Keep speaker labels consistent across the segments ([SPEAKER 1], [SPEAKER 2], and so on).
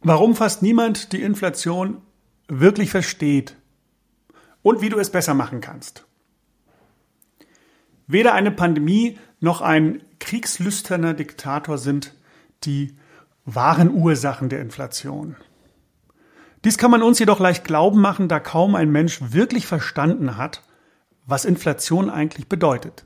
[SPEAKER 1] Warum fast niemand die Inflation wirklich versteht und wie du es besser machen kannst. Weder eine Pandemie noch ein kriegslüsterner Diktator sind die wahren Ursachen der Inflation. Dies kann man uns jedoch leicht glauben machen, da kaum ein Mensch wirklich verstanden hat, was Inflation eigentlich bedeutet.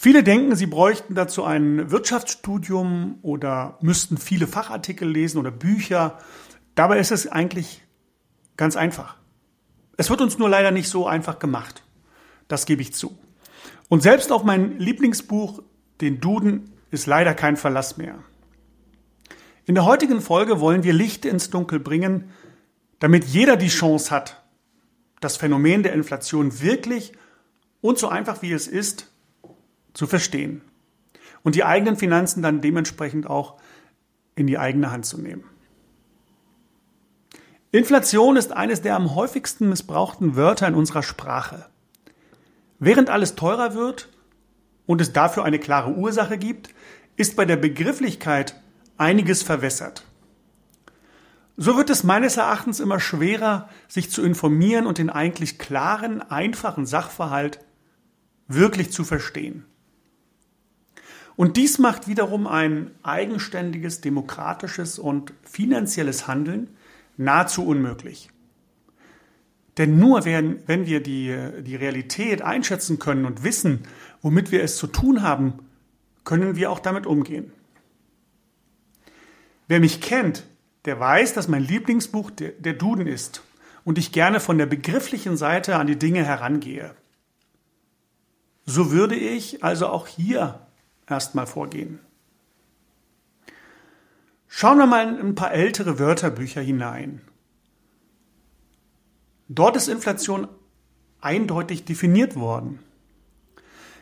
[SPEAKER 1] Viele denken, sie bräuchten dazu ein Wirtschaftsstudium oder müssten viele Fachartikel lesen oder Bücher. Dabei ist es eigentlich ganz einfach. Es wird uns nur leider nicht so einfach gemacht. Das gebe ich zu. Und selbst auf mein Lieblingsbuch, den Duden, ist leider kein Verlass mehr. In der heutigen Folge wollen wir Licht ins Dunkel bringen, damit jeder die Chance hat, das Phänomen der Inflation wirklich und so einfach wie es ist zu verstehen und die eigenen Finanzen dann dementsprechend auch in die eigene Hand zu nehmen. Inflation ist eines der am häufigsten missbrauchten Wörter in unserer Sprache. Während alles teurer wird und es dafür eine klare Ursache gibt, ist bei der Begrifflichkeit einiges verwässert. So wird es meines Erachtens immer schwerer, sich zu informieren und den eigentlich klaren, einfachen Sachverhalt wirklich zu verstehen. Und dies macht wiederum ein eigenständiges, demokratisches und finanzielles Handeln nahezu unmöglich. Denn nur wenn, wenn wir die, die Realität einschätzen können und wissen, womit wir es zu tun haben, können wir auch damit umgehen. Wer mich kennt, der weiß, dass mein Lieblingsbuch der, der Duden ist und ich gerne von der begrifflichen Seite an die Dinge herangehe. So würde ich also auch hier erstmal vorgehen. Schauen wir mal in ein paar ältere Wörterbücher hinein. Dort ist Inflation eindeutig definiert worden.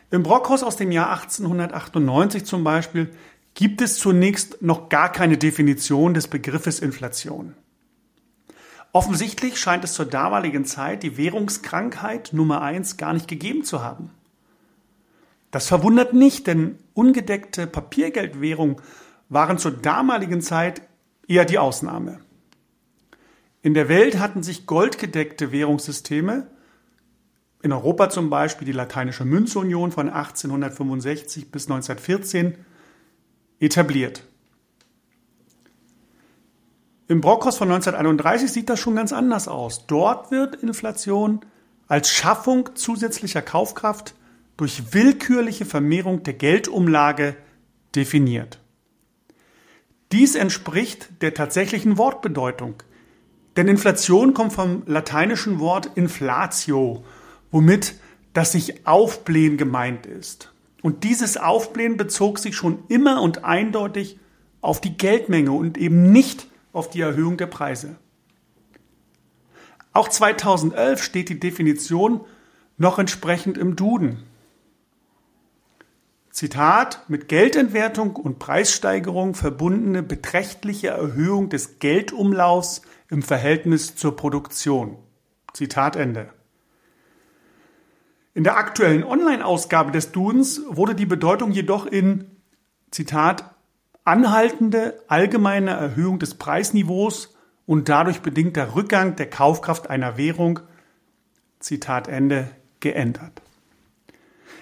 [SPEAKER 1] Im Brockhaus aus dem Jahr 1898 zum Beispiel gibt es zunächst noch gar keine Definition des Begriffes Inflation. Offensichtlich scheint es zur damaligen Zeit die Währungskrankheit Nummer eins gar nicht gegeben zu haben. Das verwundert nicht, denn ungedeckte Papiergeldwährungen waren zur damaligen Zeit eher die Ausnahme. In der Welt hatten sich goldgedeckte Währungssysteme, in Europa zum Beispiel die lateinische Münzunion von 1865 bis 1914, etabliert. Im Brockhaus von 1931 sieht das schon ganz anders aus. Dort wird Inflation als Schaffung zusätzlicher Kaufkraft durch willkürliche Vermehrung der Geldumlage definiert. Dies entspricht der tatsächlichen Wortbedeutung. Denn Inflation kommt vom lateinischen Wort inflatio, womit das sich aufblähen gemeint ist. Und dieses Aufblähen bezog sich schon immer und eindeutig auf die Geldmenge und eben nicht auf die Erhöhung der Preise. Auch 2011 steht die Definition noch entsprechend im Duden. Zitat, mit Geldentwertung und Preissteigerung verbundene beträchtliche Erhöhung des Geldumlaufs im Verhältnis zur Produktion. Zitat Ende. In der aktuellen Online-Ausgabe des Dudens wurde die Bedeutung jedoch in, Zitat, anhaltende allgemeine Erhöhung des Preisniveaus und dadurch bedingter Rückgang der Kaufkraft einer Währung, Zitat Ende, geändert.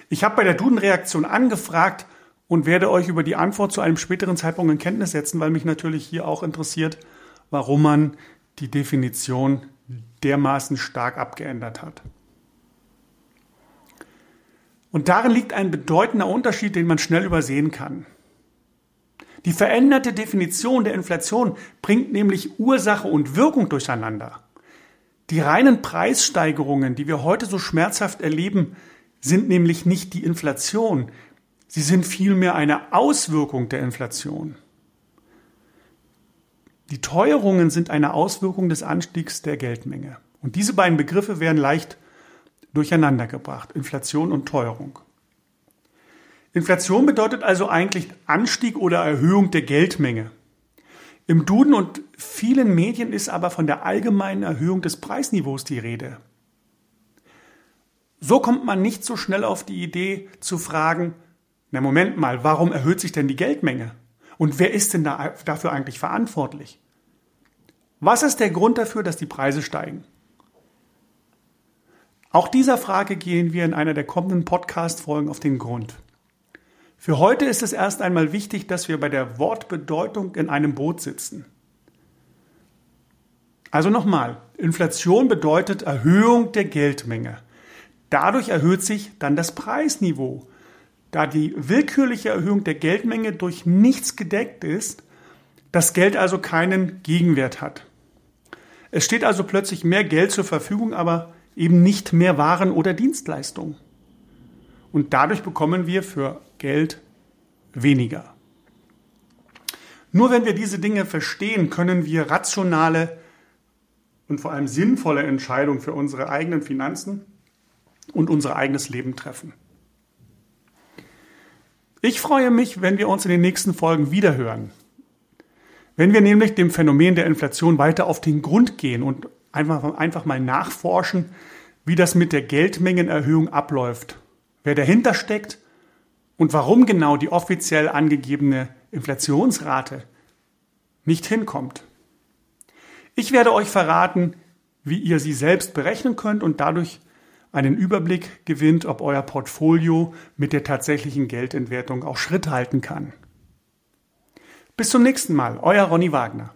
[SPEAKER 1] Ich habe bei der Duden-Reaktion angefragt und werde euch über die Antwort zu einem späteren Zeitpunkt in Kenntnis setzen, weil mich natürlich hier auch interessiert, warum man die Definition dermaßen stark abgeändert hat. Und darin liegt ein bedeutender Unterschied, den man schnell übersehen kann. Die veränderte Definition der Inflation bringt nämlich Ursache und Wirkung durcheinander. Die reinen Preissteigerungen, die wir heute so schmerzhaft erleben, sind nämlich nicht die Inflation, sie sind vielmehr eine Auswirkung der Inflation. Die Teuerungen sind eine Auswirkung des Anstiegs der Geldmenge. Und diese beiden Begriffe werden leicht durcheinandergebracht, Inflation und Teuerung. Inflation bedeutet also eigentlich Anstieg oder Erhöhung der Geldmenge. Im Duden und vielen Medien ist aber von der allgemeinen Erhöhung des Preisniveaus die Rede. So kommt man nicht so schnell auf die Idee zu fragen, na Moment mal, warum erhöht sich denn die Geldmenge? Und wer ist denn da, dafür eigentlich verantwortlich? Was ist der Grund dafür, dass die Preise steigen? Auch dieser Frage gehen wir in einer der kommenden Podcast-Folgen auf den Grund. Für heute ist es erst einmal wichtig, dass wir bei der Wortbedeutung in einem Boot sitzen. Also nochmal, Inflation bedeutet Erhöhung der Geldmenge. Dadurch erhöht sich dann das Preisniveau. Da die willkürliche Erhöhung der Geldmenge durch nichts gedeckt ist, das Geld also keinen Gegenwert hat. Es steht also plötzlich mehr Geld zur Verfügung, aber eben nicht mehr Waren oder Dienstleistungen. Und dadurch bekommen wir für Geld weniger. Nur wenn wir diese Dinge verstehen, können wir rationale und vor allem sinnvolle Entscheidungen für unsere eigenen Finanzen und unser eigenes Leben treffen. Ich freue mich, wenn wir uns in den nächsten Folgen wiederhören. Wenn wir nämlich dem Phänomen der Inflation weiter auf den Grund gehen und einfach, einfach mal nachforschen, wie das mit der Geldmengenerhöhung abläuft, wer dahinter steckt und warum genau die offiziell angegebene Inflationsrate nicht hinkommt. Ich werde euch verraten, wie ihr sie selbst berechnen könnt und dadurch einen Überblick gewinnt, ob euer Portfolio mit der tatsächlichen Geldentwertung auch Schritt halten kann. Bis zum nächsten Mal, euer Ronny Wagner.